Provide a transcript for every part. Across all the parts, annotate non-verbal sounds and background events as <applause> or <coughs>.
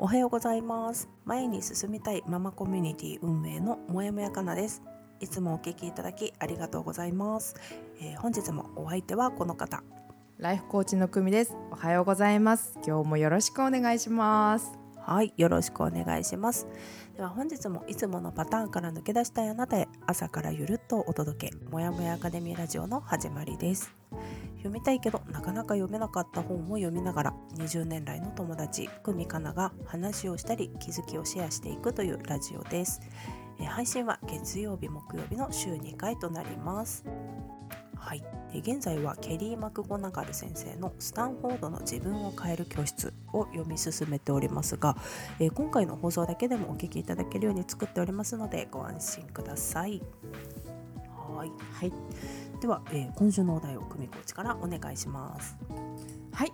おはようございます前に進みたいママコミュニティ運営のもやもやかなですいつもお聞きいただきありがとうございます、えー本日もお相手はこの方ライフコーチの久美です。おはようございます。今日もよろしくお願いします。はい、よろしくお願いします。では本日もいつものパターンから抜け出したいあなたへ朝からゆるっとお届け、もやもやアカデミーラジオの始まりです。読みたいけどなかなか読めなかった本を読みながら20年来の友達久美かなが話をしたり気づきをシェアしていくというラジオです。配信は月曜日木曜日の週2回となります。はい、現在はケリー・マクゴナガル先生の「スタンフォードの自分を変える教室」を読み進めておりますが、今回の放送だけでもお聞きいただけるように作っておりますのでご安心ください。はいはい。では、えー今週のお題を久美コーチからお願いします。はい。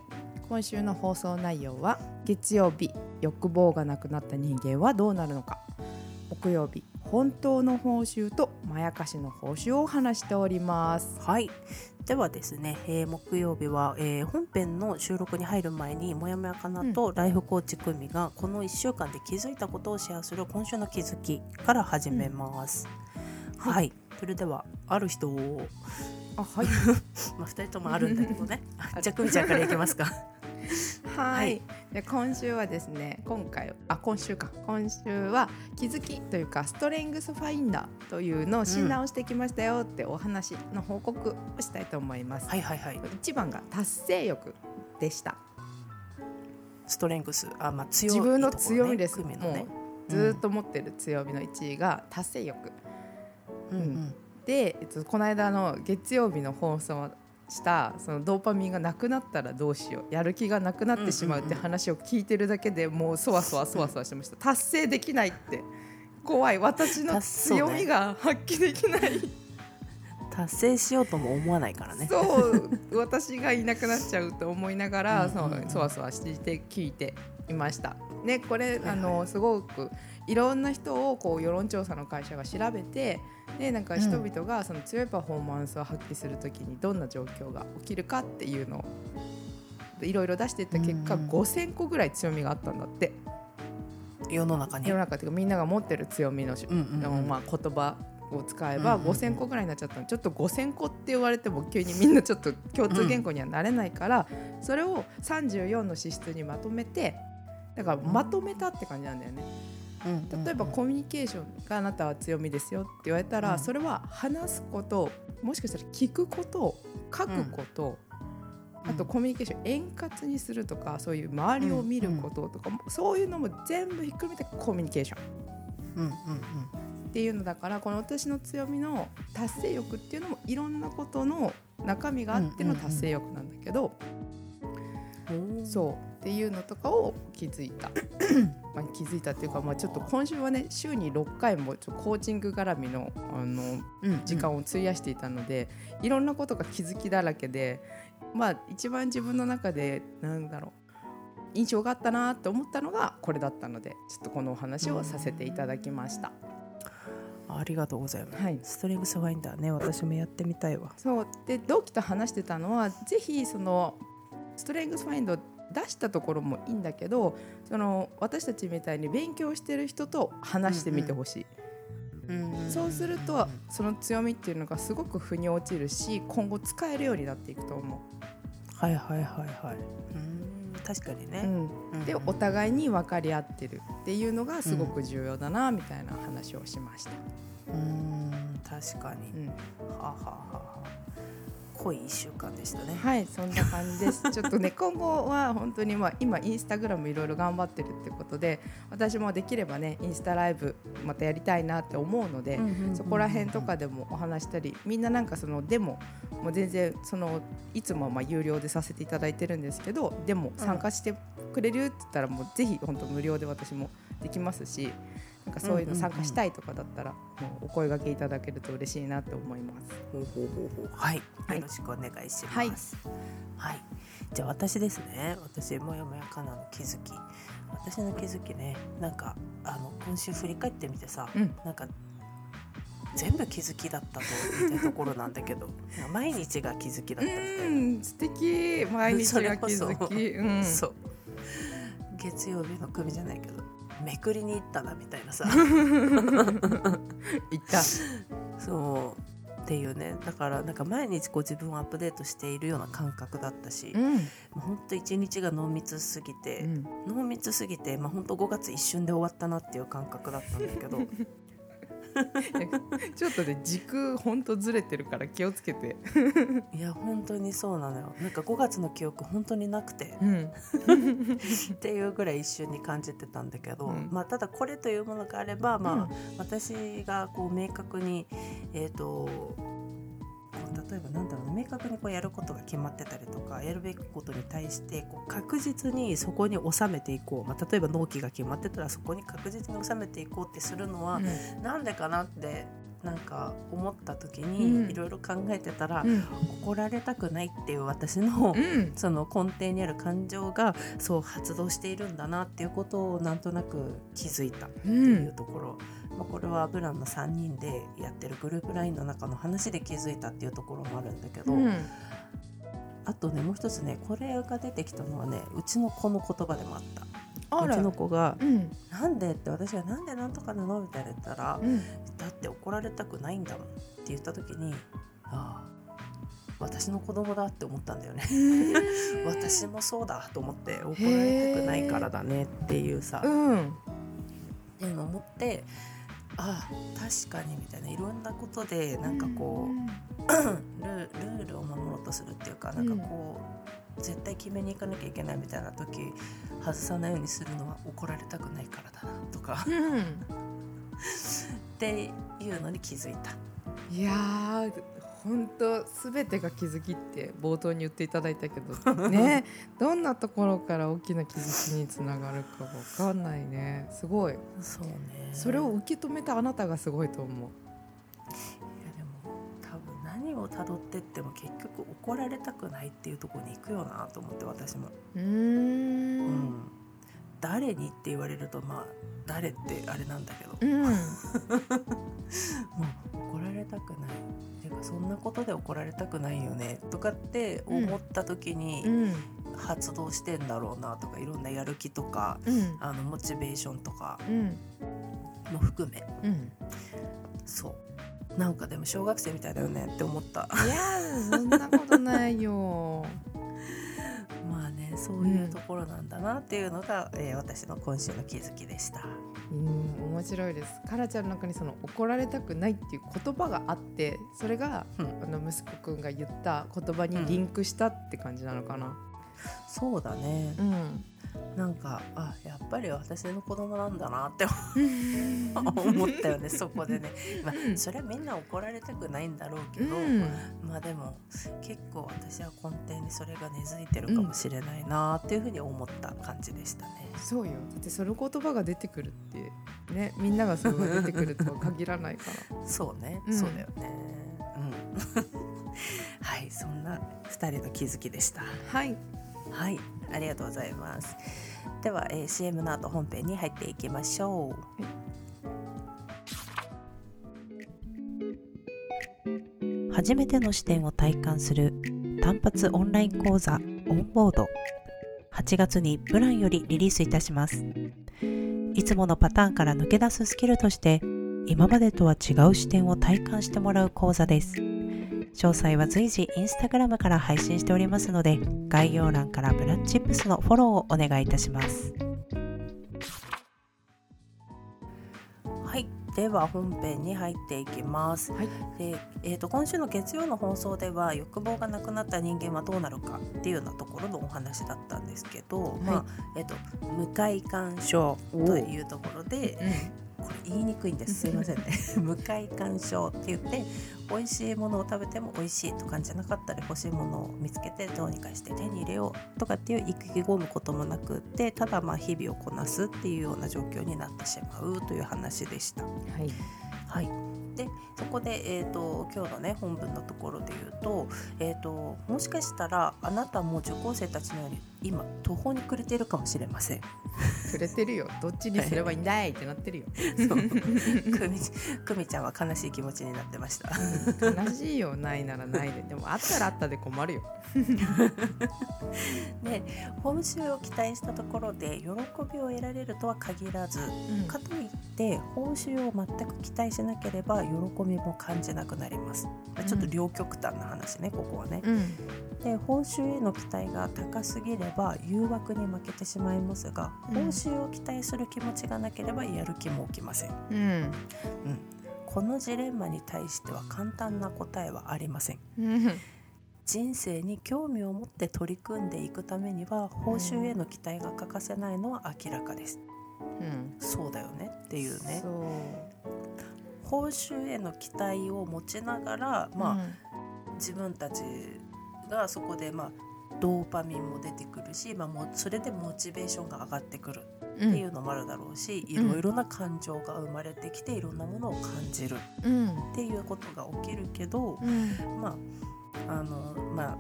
今週の放送内容は月曜日欲望がなくなった人間はどうなるのか。木曜日本当の報酬とまやかしの報酬を話しております。はいではですね、えー木曜日は、えー本編の収録に入る前にもやもやかなとライフコーチ久美がこの1週間で気づいたことをシェアする今週の気づきから始めます。うんはい、それではある人をあはい。<laughs> まあ、2人ともあるんだけどね <laughs> じゃあ久美ちゃんからいきますか <laughs> はい。で今週はですね、今回あ今週か今週は気づきというかストレングスファインダーというのを診断をしてきましたよってお話の報告をしたいと思います。はいはいはい一番が達成欲でした。ストレングスあ、まあ、強い自分の強みです。ねもうずーっと持ってる強みの1位が達成欲。うんうん。で、えっと、この間の月曜日の放送した。そのドーパミンがなくなったらどうしよう。やる気がなくなってしまうって話を聞いてるだけでもうそわそわそわそわしてました。達成できないって怖い。私の強みが発揮できない達成しようとも思わない。からねそう。私がいなくなっちゃうと思いながら、そわそわして聞いていました。ねこれ、はいはい。あのすごくいろんな人をこう世論調査の会社が調べてでなんか人々がその強いパフォーマンスを発揮するときにどんな状況が起きるかっていうのをいろいろ出していった結果、うん。うん5,000個ぐらい強みがあったんだって。世の中に。世の中っていうかみんなが持ってる強みの,、うんうんうん。まあ、言葉を使えばうんうんうん5,000個ぐらいになっちゃったの。ちょっと5,000個って言われても急にみんなちょっと共通言語にはなれないから、それを34の資質にまとめてだからまとめたって感じなんだよね。例えばコミュニケーションがあなたは強みですよって言われたら、うん。それは話すこともしかしたら聞くこと書くこと、あとコミュニケーション円滑にするとかそういう周りを見ることとか、そういうのも全部ひっくるめてコミュニケーション。うんうんっていうのだからこの私の強みの達成欲っていうのもいろんなことの中身があっての達成欲なんだけど、うんうん。そうっていうのとかを気づいた。<coughs> まあ気づいたっていうか、まあ、ちょっと今週はね週に6回もちょっとコーチング絡みのあのうん時間を費やしていたので、いろんなことが気づきだらけでまあ一番自分の中でなんだろう印象があったなと思ったのがこれだったのでちょっとこのお話をさせていただきました。ありがとうございます、はい。ストレングスファインダーね私もやってみたいわ。そう。で同期と話してたのはぜひそのストレングスファインド出したところもいいんだけどその私たちみたいに勉強してる人と話してみてほしい、そうするとその強みっていうのがすごく腑に落ちるし今後使えるようになっていくと思はいはいはいはい。うん。確かにう、ね、うん、でお互いに分かり合ってるっていうのがすごく重要だなみたいな話をしました、うん確かに。うん。はあはあはあはあ濃い1週間でしたね。はいそんな感じです <laughs> ちょっとね今後は本当にまあ今インスタグラムいろいろ頑張ってるってことで私もできればねインスタライブまたやりたいなって思うので、そこら辺とかでもお話したりみんななんかそのデモもう全然そのいつもまあ有料でさせていただいてるんですけどでも参加してくれるって言ったらもうぜひ本当無料で私もできますしなんかそういうの参加したいとかだったらお声掛けいただけると嬉しいなと思います。ほうほうほうほう。はい、はい。よろしくお願いします。はい。はい、じゃあ私ですね。私もやもやかなの気づき。私の気づきね、なんかあの今週振り返ってみてさ、うん。なんか全部気づきだったと言いたいところなんだけど、<laughs> 毎日が気づきだったみたいな。うん素敵。毎日が気づき、うん、そう。月曜日の組じゃないけどめくりに行ったなみたいなさ。<laughs> いた。そう。っていうね。だからなんか毎日こう自分をアップデートしているような感覚だったし、うん、もうほんと一日が濃密すぎて、うん。濃密すぎて、まあ、ほんと5月一瞬で終わったなっていう感覚だったんだけど <laughs> ちょっとね時空ほんとずれてるから気をつけて、<laughs> いや本当にそうなのよ。なんか5月の記憶本当になくて。うん、<laughs> っていうぐらい一瞬に感じてたんだけど、うん。まあ、ただこれというものがあれば、まあうん。私がこう明確に、えー、と例えばなんだろうな明確にこうやることが決まってたりとかやるべきことに対してこう確実にそこに収めていこう、まあ、例えば納期が決まってたらそこに確実に収めていこうってするのは、なんでかなってなんか思った時うん。にいろいろ考えてたら、うん。怒られたくないっていう私の、うん。その根底にある感情がそう発動しているんだなっていうことをなんとなく気づいたっていうところ、まあ、これはブランの3人でやってるグループ LINE の中の話で気づいたっていうところもあるんだけど、うん。あとねもう一つねこれが出てきたのはねうちの子の言葉でもあったうちの子がうん「なんで?」って私が「なんでなんとかなの?」みたいな言ったらうん「だって怒られたくないんだもん」って言った時にああ私の子供だって思ったんだよね。<laughs> 私もそうだと思って怒られたくないからだねっていうさ、っうん。ていうのを思ってあ確かにみたいな。いろんなことでなんかこう、ルールールを守ろうとするっていうかなんかこう、絶対決めに行かなきゃいけないみたいな時外さないようにするのは怒られたくないからだなとか。うん。っていうのに気づいた。いやー本当すべてが気づきって冒頭に言っていただいたけど <laughs> ねどんなところから大きな気づきにつながるかわかんないね。すごい。そうね。それを受け止めたあなたがすごいと思う何をたどってっても結局怒られたくないっていうところに行くよなと思って私も。うーうん。ん誰にって言われるとまあ誰ってあれなんだけど、うん。<laughs> もう怒られたくない。てかそんなことで怒られたくないよねとかって思った時うにん。発動してんだろうなとかいろんなやる気とかうん。あのモチベーションとかうん。も含め。うん。そうなんかでも小学生みたいだよねって思った。いやーそんなことないよ。まあねそういうところなんだなっていうのが、えー私の今週の気づきでした。うん面白いです。カラちゃんの中にその怒られたくないっていう言葉があってそれが、うん。あの息子くんが言った言葉にリンクしたって感じなのかな。そうだね。うんなんかあやっぱり私の子供なんだなって思ったよねそこでね、まあ、それはみんな怒られたくないんだろうけど、うん。まあでも結構私は根底にそれが根付いてるかもしれないなっていうふうに思った感じでしたね。そうよ。だってその言葉が出てくるってねみんながそれが出てくるとは限らないから。そうね、うん。そうだよね。うん、<laughs> はいそんな2人の気づきでした。はいはい、ありがとうございます。では、えー CM の後本編に入っていきましょう。初めての視点を体感する単発オンライン講座オンボード8月にプランよりリリースいたしますいつものパターンから抜け出すスキルとして今までとは違う視点を体感してもらう講座です詳細は随時インスタグラムから配信しておりますので概要欄からブラッチップスのフォローをお願いいたします。はい。では本編に入っていきます。はい。で、えー、と今週の月曜の放送では欲望がなくなった人間はどうなるかっていうようなところのお話だったんですけど、まあえー、と無快感症というところでこれ言いにくいんです。すいませんね。<laughs> 無快感症って言って美味しいものを食べても美味しいと感じなかったり欲しいものを見つけてどうにかして手に入れようとかっていう意気込むこともなくってただまあ日々をこなすっていうような状況になってしまうという話でした。はい。はい、でそこで、えー、と今日のね本文のところで言うと,、えー、ともしかしたらあなたも受講生たちのように今途方に暮れているかもしれません。くれてるよ。どっちにすればいいんだいってなってるよ。<laughs> そう。くみくみちゃんは悲しい気持ちになってました。悲しいよ。ないならないで。でもあったらあったで困るよ。で <laughs> 報酬を期待したところで喜びを得られるとは限らず、かといって報酬を全く期待しなければ喜びも感じなくなります。ちょっと両極端な話ね、ここはね。うん。で報酬への期待が高すぎれば誘惑に負けてしまいますが、うん。報酬を期待する気持ちがなければやる気も起きません。うん。このジレンマに対しては簡単な答えはありません。うん。人生に興味を持って取り組んでいくためには報酬への期待が欠かせないのは明らかです。うん。そうだよねっていうね。報酬への期待を持ちながら、まあ自分たちがそこで、まあ、ドーパミンも出てくるし、まあ、もうそれでモチベーションが上がってくるうん。っていうのもあるだろうし、いろいろな感情が生まれてきていろんなものを感じるうん。っていうことが起きるけど、うん。まああのまあ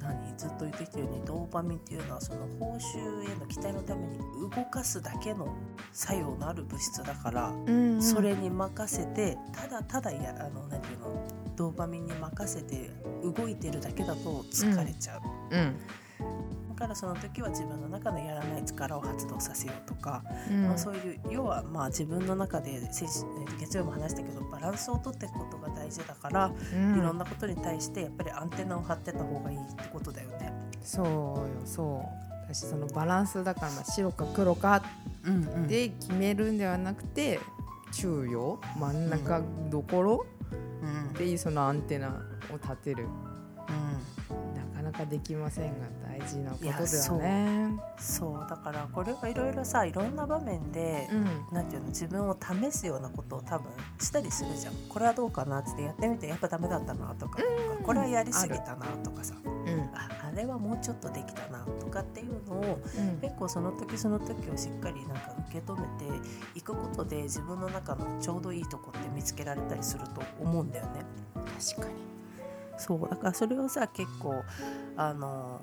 何ずっと言ってきたようにドーパミンっていうのはその報酬への期待のために動かすだけの作用のある物質だから、うんそれに任せてただただやあの何ていうのドーパミンに任せて動いてるだけだと疲れちゃう。うん。だからその時は自分の中のやらない力を発動させようとか、うん。まあ、そういう要はまあ自分の中で月曜も話したけどバランスをとっていくことが大事だから、うん。いろんなことに対してやっぱりアンテナを張ってた方がいいってことだよね。そうよそう。私そのバランスだからまあ白か黒かうんうん。で決めるんではなくて中央真ん中どころうん。っていうそのアンテナを立てる。なかなかできませんが大事なことだよね。そうだからこれはいろいろさいろんな場面で、うん。なんていうの自分を試すようなことを多分したりするじゃん。これはどうかなってやってみてやっぱダメだったなとか、うん。これはやりすぎたなとかさ。うん。ああれはもうちょっとできたなとかっていうのをうん。結構その時その時をしっかりなんか受け止めていくことで自分の中のちょうどいいとこって見つけられたりすると思うんだよね。確かにそうだからそれをさ結構あの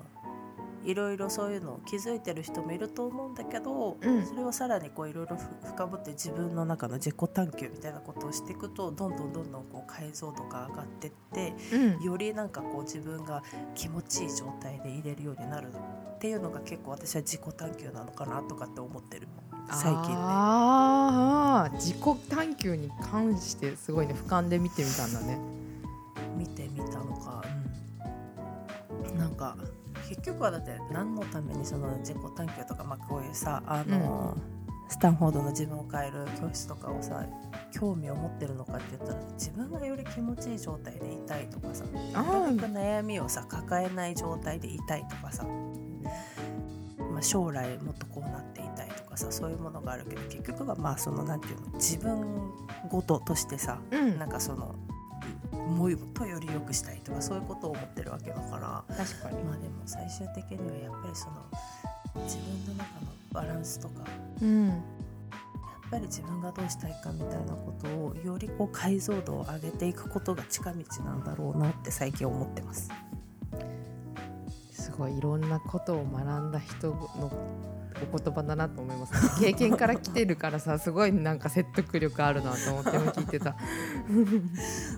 いろいろそういうのを気づいてる人もいると思うんだけど、うんそれをさらにこういろいろふ深掘って自分の中の自己探求みたいなことをしていくとどんどんどんどんこう解像度が上がってってうんよりなんかこう自分が気持ちいい状態で入れるようになるっていうのが結構私は自己探求なのかなとかって思ってる最近ね。ああ自己探求に関してすごいね俯瞰で見てみたんだね。見てみか結局はだって何のためにその自己探求とか、まあ、こういうさあの、スタンフォードの自分を変える教室とかをさ興味を持ってるのかって言ったら自分がより気持ちいい状態でいたいとかさあなかなか悩みをさ抱えない状態でいたいとかさ、まあ、将来もっとこうなっていたいとかさそういうものがあるけど結局はまあそのなんていうの自分ごととしてさうん。なんかそのもうとより良くしたいとかそういうことを思ってるわけだから確かに。まあでも最終的にはやっぱりその自分の中のバランスとかうんやっぱり自分がどうしたいかみたいなことをよりこう解像度を上げていくことが近道なんだろうなって最近思ってます。すごいいろんなことを学んだ人のお言葉だなと思います、<laughs> 経験から来てるからさすごいなんか説得力あるなと思っても聞いてた。<laughs> <laughs>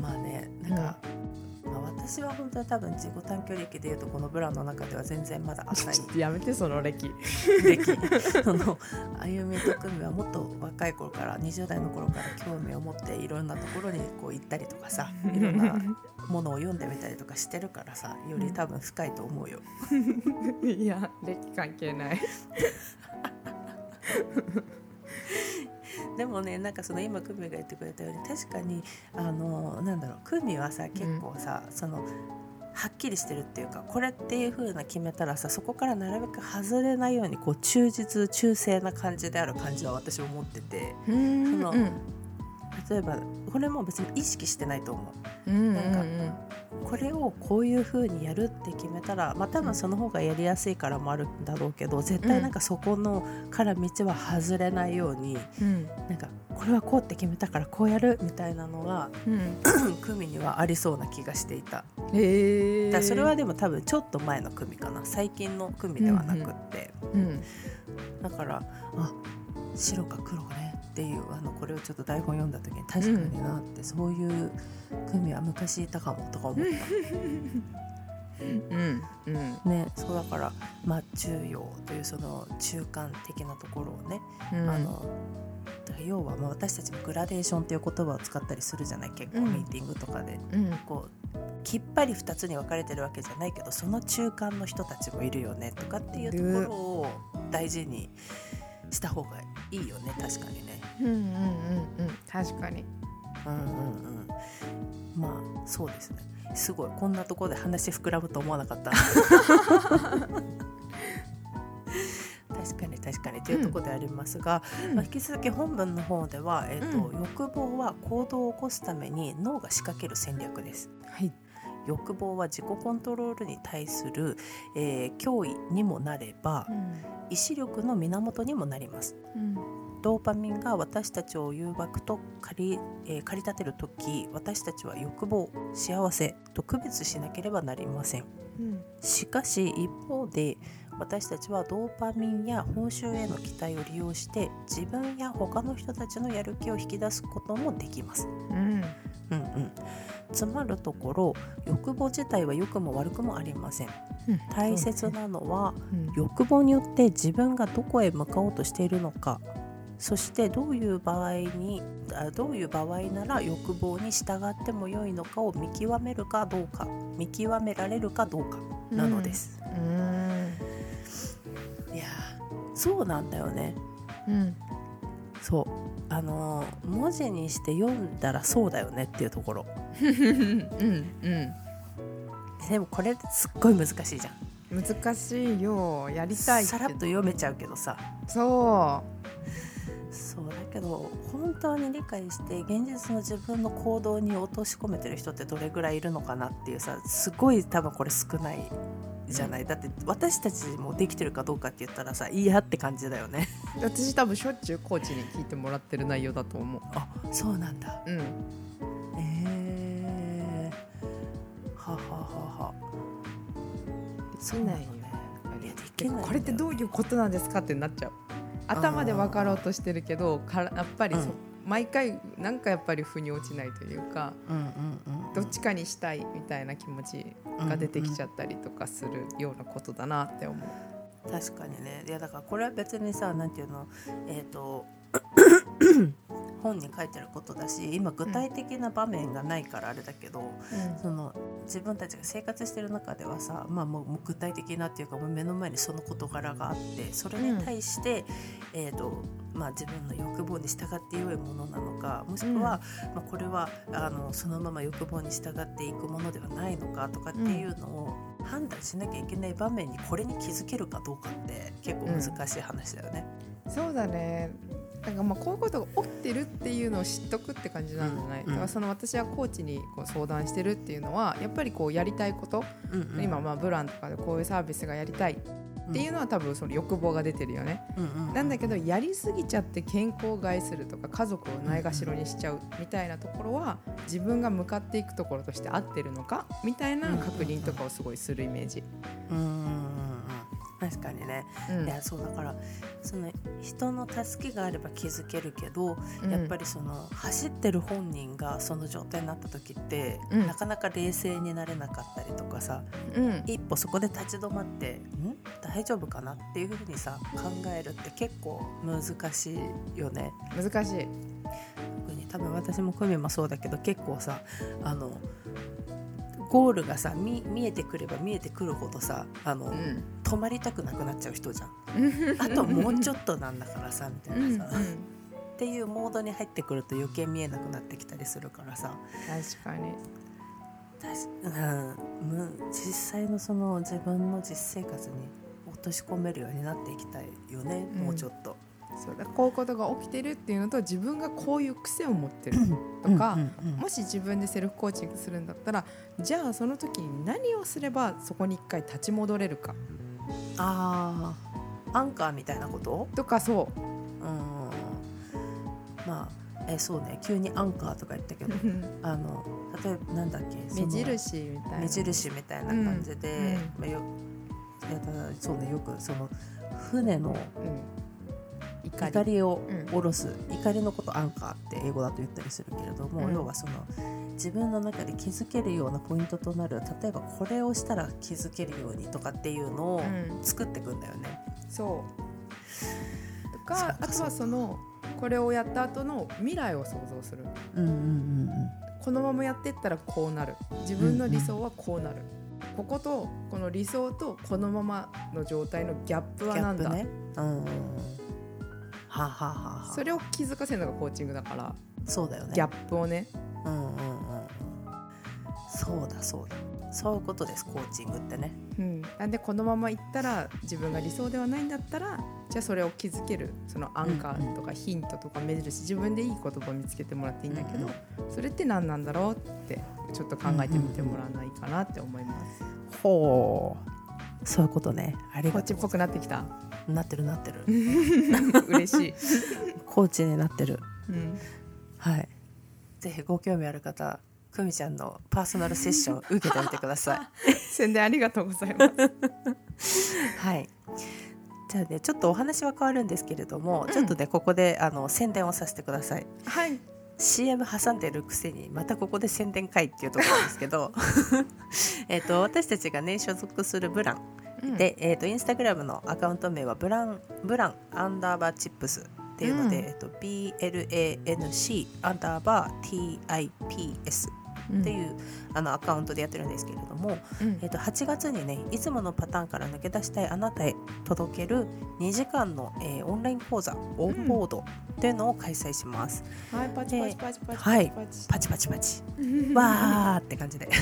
まあまあねなんか、まあ、私は本当に多分自己短距離歴でいうとこのブランの中では全然まだ浅いちょっとやめてその歴。歴 <laughs> その歩みと組はもっと若い頃から20代の頃から興味を持っていろんなところにこう行ったりとかさいろんなものを読んでみたりとかしてるからさより多分深いと思うよ。<laughs> いや歴関係ない。<laughs> ででもねなんかその今久美が言ってくれたように確かにあのなんだろう久美はさ結構さ、そのはっきりしてるっていうかこれっていう風な決めたらさそこからなるべく外れないようにこう忠実忠誠な感じである感じは私は思ってて。うんそのうん例えばこれも別に意識してないと思う。うんなんかこれをこういう風にやるって決めたらまあ多分その方がやりやすいからもあるんだろうけど絶対なんかそこのから道は外れないようにうん。なんかこれはこうって決めたからこうやるみたいなのがうん。<clears throat> 組にはありそうな気がしていた。へえだそれはでも多分ちょっと前の組かな。最近の組ではなくって、うん。だからあ白か黒ねっていうあのこれをちょっと台本読んだ時に確かになって、そういう組は昔いたかもとか思った。うん。うん。ね、そうだから、まあ、中庸というその中間的なところをね、うん。あの要はまあ私たちもグラデーションっていう言葉を使ったりするじゃない結構うん。ミーティングとかで、うん。こうきっぱり2つに分かれてるわけじゃないけどその中間の人たちもいるよねとかっていうところを大事にした方がいいよね確かにね。うんうんうんうん。確かに。うんうんうん、まあそうですね。すごいこんなところで話膨らむと思わなかった。<laughs> 確かに確かに。というところでありますが、まあ、引き続き本文の方では、えーとう欲望は行動を起こすために脳が仕掛ける戦略です。はい欲望は自己コントロールに対する、えー脅威にもなれば意志力の源にもなります。うん。ドーパミンが私たちを誘惑と駆り,、えー駆り立てる時私たちは欲望幸せと区別しなければなりません。うん。しかし一方で私たちはドーパミンや報酬への期待を利用して自分や他の人たちのやる気を引き出すこともできます、うんうんうん、つまるところ欲望自体は良くも悪くもありません。大切なのは、うん。欲望によって自分がどこへ向かおうとしているのか。そしてどういう場合にあどういう場合なら欲望に従っても良いのかを見極めるかどうか。見極められるかどうか。なのです、うん。いやーそうなんだよね。うんあのー文字にして読んだらそうだよねっていうところ。うんうんでもこれすっごい難しいじゃん。難しいよ。やりたいさらっと読めちゃうけどさ。そそう。だけど本当に理解して現実の自分の行動に落とし込めてる人ってどれぐらいいるのかなっていうさすごい多分これ少ないじゃない、だって私たちもできてるかどうかって言ったらさいやって感じだよね。う私多分しょっちゅうコーチに聞いてもらってる内容だと思う。あそうなんだ。うん。えー、はははは。できないよね。いやできでないこれってどういうことなんですかってなっちゃう。頭で分かろうとしてるけどからやっぱりそ、うん。毎回なんかやっぱり腑に落ちないというかうんうんうん。どっちかにしたいみたいな気持ちが出てきちゃったりとかするようなことだなって思う。確かにね。いやだからこれは別にさなんていうの？えっ、と <coughs> 本に書いてることだし今具体的な場面がないからあれだけど、その自分たちが生活してる中ではさ、まあ、もう具体的なっていうかもう目の前にその事柄があってそれに対して、えーとまあ、自分の欲望に従って良いものなのかもしくは、まあ、これはあのそのまま欲望に従っていくものではないのかとかっていうのを判断しなきゃいけない場面にこれに気づけるかどうかって結構難しい話だよね。そうだね。なんかまあこういうことが起きてるっていうのを知っとくって感じなんじゃない、うん。だからその私はコーチにこう相談してるっていうのはやっぱりこうやりたいこと、うんうん。今まあブランとかでこういうサービスがやりたいっていうのは多分その欲望が出てるよね、なんだけどやりすぎちゃって健康を害するとか家族をないがしろにしちゃうみたいなところは自分が向かっていくところとして合ってるのかみたいな確認とかをすごいするイメージ。うん確かにね、うんいやそうだからその人の助けがあれば気づけるけど、うんやっぱりその走ってる本人がその状態になった時って、うんなかなか冷静になれなかったりとかさうん一歩そこで立ち止まって「ん？大丈夫かな?」っていうふうにさ考えるって結構難しいよね。難しい。特に多分私も久美もそうだけど結構さあのゴールがさ見見えてくれば見えてくるほどさあの、うん。止まりたくなくなっちゃう人じゃん。<laughs> あともうちょっとなんだからさみたいなさ、っていうモードに入ってくると余計見えなくなってきたりするからさ。確かに。うん、む実際のその自分の実生活に落とし込めるようになっていきたいよね、うん。もうちょっと。そうだこういうことが起きてるっていうのと自分がこういう癖を持ってるとか、もし自分でセルフコーチングするんだったらじゃあその時に何をすればそこに一回立ち戻れるか。ああアンカーみたいなこと？とかそう。うん。まあえそうね。急にアンカーとか言ったけどあの例えばなんだっけ？目印みたいな。目印みたいな感じで、うんまあ、よえただそうね。よくその船のうん怒り。怒りをうん下ろす、怒りのことアンカーって英語だと言ったりするけれども、うん。要はその自分の中で気づけるようなポイントとなる例えばこれをしたら気づけるようにとかっていうのをうん。作っていくんだよね。そう。とそう。かかあとはそのこれをやった後の未来を想像する。うんうんうんこのままやってったらこうなる。自分の理想はこうなる、こことこの理想とこのままの状態のギャップうん、はなんだ、ね。うんうんうんはあ、はあはそれを気づかせるのがコーチングだから。そうだよね。ギャップをね。うんうんうん。うんそうだそうだ。そういうことですコーチングってね。うん、なんでこのままいったら自分が理想ではないんだったらじゃあそれを気づける。そのアンカーとかヒントとか目印。自分でいい言葉を見つけてもらっていいんだけど、それって何なんだろうってちょっと考えてみてもらわないかなって思います。ほう。そういうことね。ありコーチっぽくなってきたなってるなってる。<laughs> 嬉しい、コーチになってる。うん、はい。ぜひご興味ある方、久美ちゃんのパーソナルセッション受けてみてください。<laughs> 宣伝ありがとうございます。<laughs> はい。じゃあね、ちょっとお話は変わるんですけれども、ちょっとね、ここであの宣伝をさせてください。はい、CM 挟んでるくせにまたここで宣伝会っていうところなんですけどえっと私たちがね所属するブランうん、で、えー、とインスタグラムのアカウント名はブランブランアンダーバーチップスっていうので、うん。えっと BLANC アンダーバー TIPS っていう、あのアカウントでやってるんですけれども、うん。えっと8月にねいつものパターンから抜け出したいあなたへ届ける2時間の、えーオンライン講座オンボードっていうのを開催します。はい、パチパチパチパチはい。パチパチ。パチ <laughs> わーって感じで、<laughs>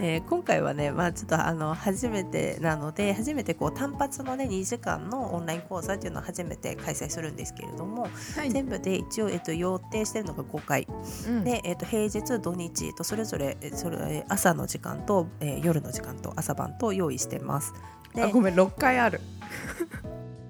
えー今回はね、まあ、ちょっとあの初めてなので初めてこう単発のね2時間のオンライン講座っていうのを初めて開催するんですけれども、はい、全部で一応、えっと、予定してるのが5回。うんで、えっと、平日土日とそれぞれえそれえー朝の時間と、えー夜の時間と朝晩と用意してます。であごめん6回ある。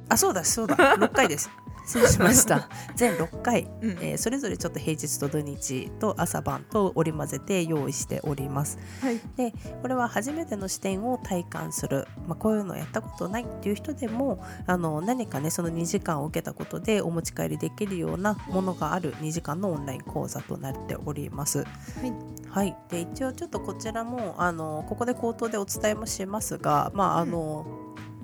あそうだそうだ6回です失礼しました。<laughs> 全6回。うん。えーそれぞれちょっと平日と土日と朝晩と織り交ぜて用意しております。はい、でこれは初めての視点を体感する、まあ、こういうのやったことないっていう人でもあの何かねその2時間を受けたことでお持ち帰りできるようなものがある2時間のオンライン講座となっております。はい。はい、で一応ちょっとこちらもあのここで口頭でお伝えもしますが、まああの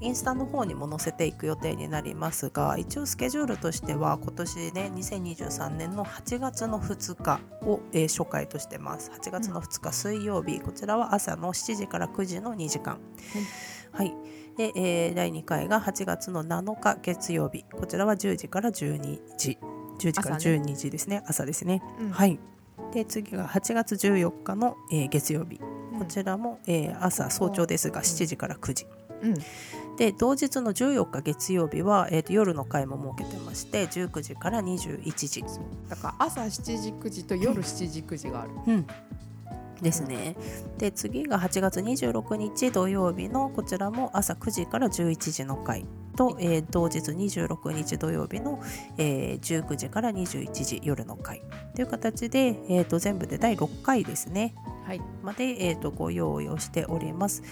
インスタの方にも載せていく予定になりますが一応スケジュールとしては今年ね2023年の8月の2日を、えー初回としてます。8月の2日水曜日、こちらは朝の7時から9時の2時間。はい、で、えー第2回が8月の7日月曜日。こちらは10時から12時。10時から朝ね。12時ですね。朝ですね、うん。はい。で次が8月14日の、えー月曜日。うん。こちらも、えー朝早朝ですが7時から9時。うんで同日の14日月曜日は、えーと夜の回も設けてまして19時から21時、だから朝7時9時と夜7時9時がある。うん、ですね。で次が8月26日土曜日のこちらも朝9時から11時の回と、えー同日26日土曜日の、えー19時から21時夜の回という形で、えーと全部で第6回ですねはい、まで、えー、とご用意をしております。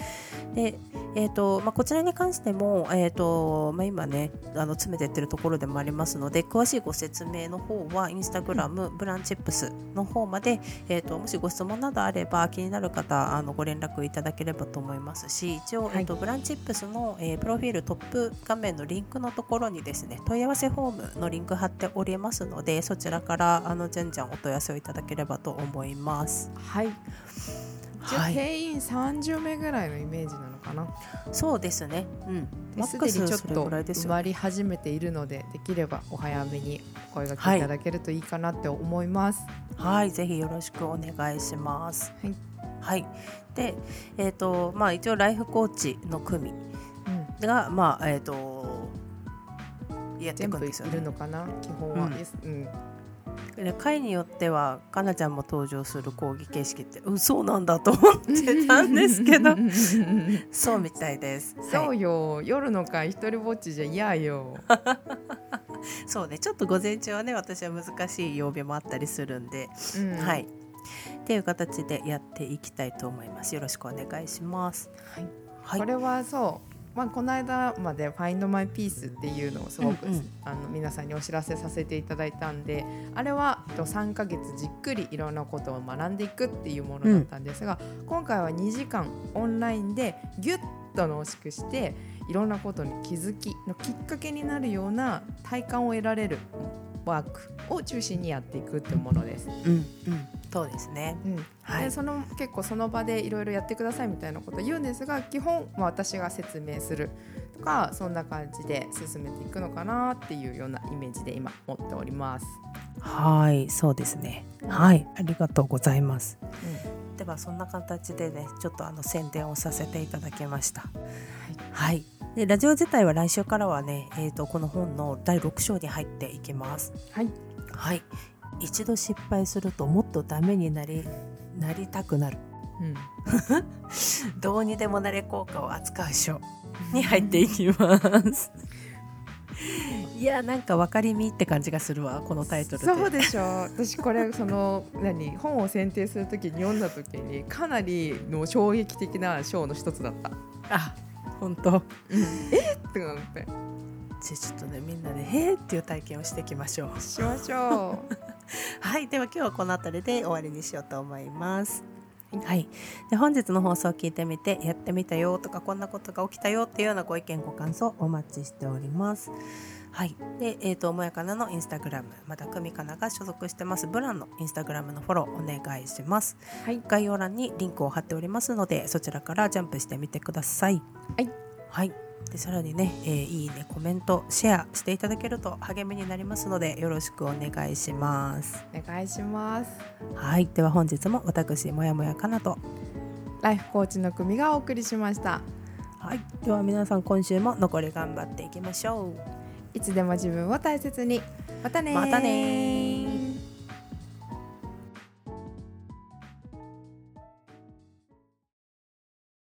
で、えーとまあ、こちらに関しても、えーとまあ、今ねあの詰めていってるところでもありますので詳しいご説明の方はインスタグラム、ブランチップスの方まで、えー、ともしご質問などあれば気になる方あのご連絡いただければと思いますし一応、はいえー、とブランチップスの、えープロフィールトップ画面のリンクのところにですね問い合わせフォームのリンク貼っておりますのでそちらからあのじゃんじゃんお問い合わせをいただければと思います。はい。はい定員30名ぐらいのイメージなのかかなそうですね。うん。すでにちょっと埋よまり始めているのでできればお早めにお声がけいただけるといいかなって思います。はい、ぜひよろしくお願いします。はい。はい。で、えっ、とまあ一応ライフコーチの組うんがまあえっ、とやっていくんですよね。るのかな基本は、うんうんで回によってはかなちゃんも登場する講義形式ってうんそうなんだと思ってたんですけど <laughs> そうみたいです。そはい、うよ、夜の会一人ぼっちじゃ嫌よ。<laughs> そうねちょっと午前中はね私は難しい曜日もあったりするんで、うんはい。っていう形でやっていきたいと思います。よろしくお願いします。はいはいこ。れはそう、まあ、この間まで「Find My Peace」っていうのをすごく、うんうん。あの皆さんにお知らせさせていただいたんであれはえっと3ヶ月じっくりいろんなことを学んでいくっていうものだったんですが、今回は2時間オンラインでギュッと濃縮していろんなことに気づきのきっかけになるような体感を得られるワークを中心にやっていくっていうものです。うんうん。そうですね。うんはいでその結構その場でいろいろやってくださいみたいなこと言うんですが基本、まあ、私が説明するとかそんな感じで進めていくのかなっていうようなイメージで今持っております。はい、そうですね。はい、ありがとうございます。うんではそんな形でね、ちょっとあの宣伝をさせていただきました。はいはい。でラジオ自体は来週からはね、えー、とこの本の第6章に入っていきます。はいはい。一度失敗するともっとダメになりなりたくなる。うん <laughs> どうにでもなれ効果を扱う章に入っていきます。いやなんか分かりみって感じがするわこのタイトルで。そうでしょ私これその何？本を選定するときに読んだときにかなりの衝撃的な章の一つだった。あ本当。えっ？てなってじゃあちょっとねみんなで「へーっていう体験をしていきましょう。しましょう。<laughs> はい、では今日はこの辺りで終わりにしようと思います。はい、で本日の放送を聞いてみてやってみたよとかこんなことが起きたよっていうようなご意見ご感想お待ちしております。はい、でえっ、ともやかなのインスタグラムまたくみかなが所属してますブランのインスタグラムのフォローお願いします。はい概要欄にリンクを貼っておりますのでそちらからジャンプしてみてください。はい、はいでさらにね、えーいいねコメントシェアしていただけると励みになりますのでよろしくお願いします。お願いします。はい、では本日も私もやもやかなと、ライフコーチの組がお送りしました。はい、では皆さん今週も残り頑張っていきましょいつでも自分を大切に。またね。またねー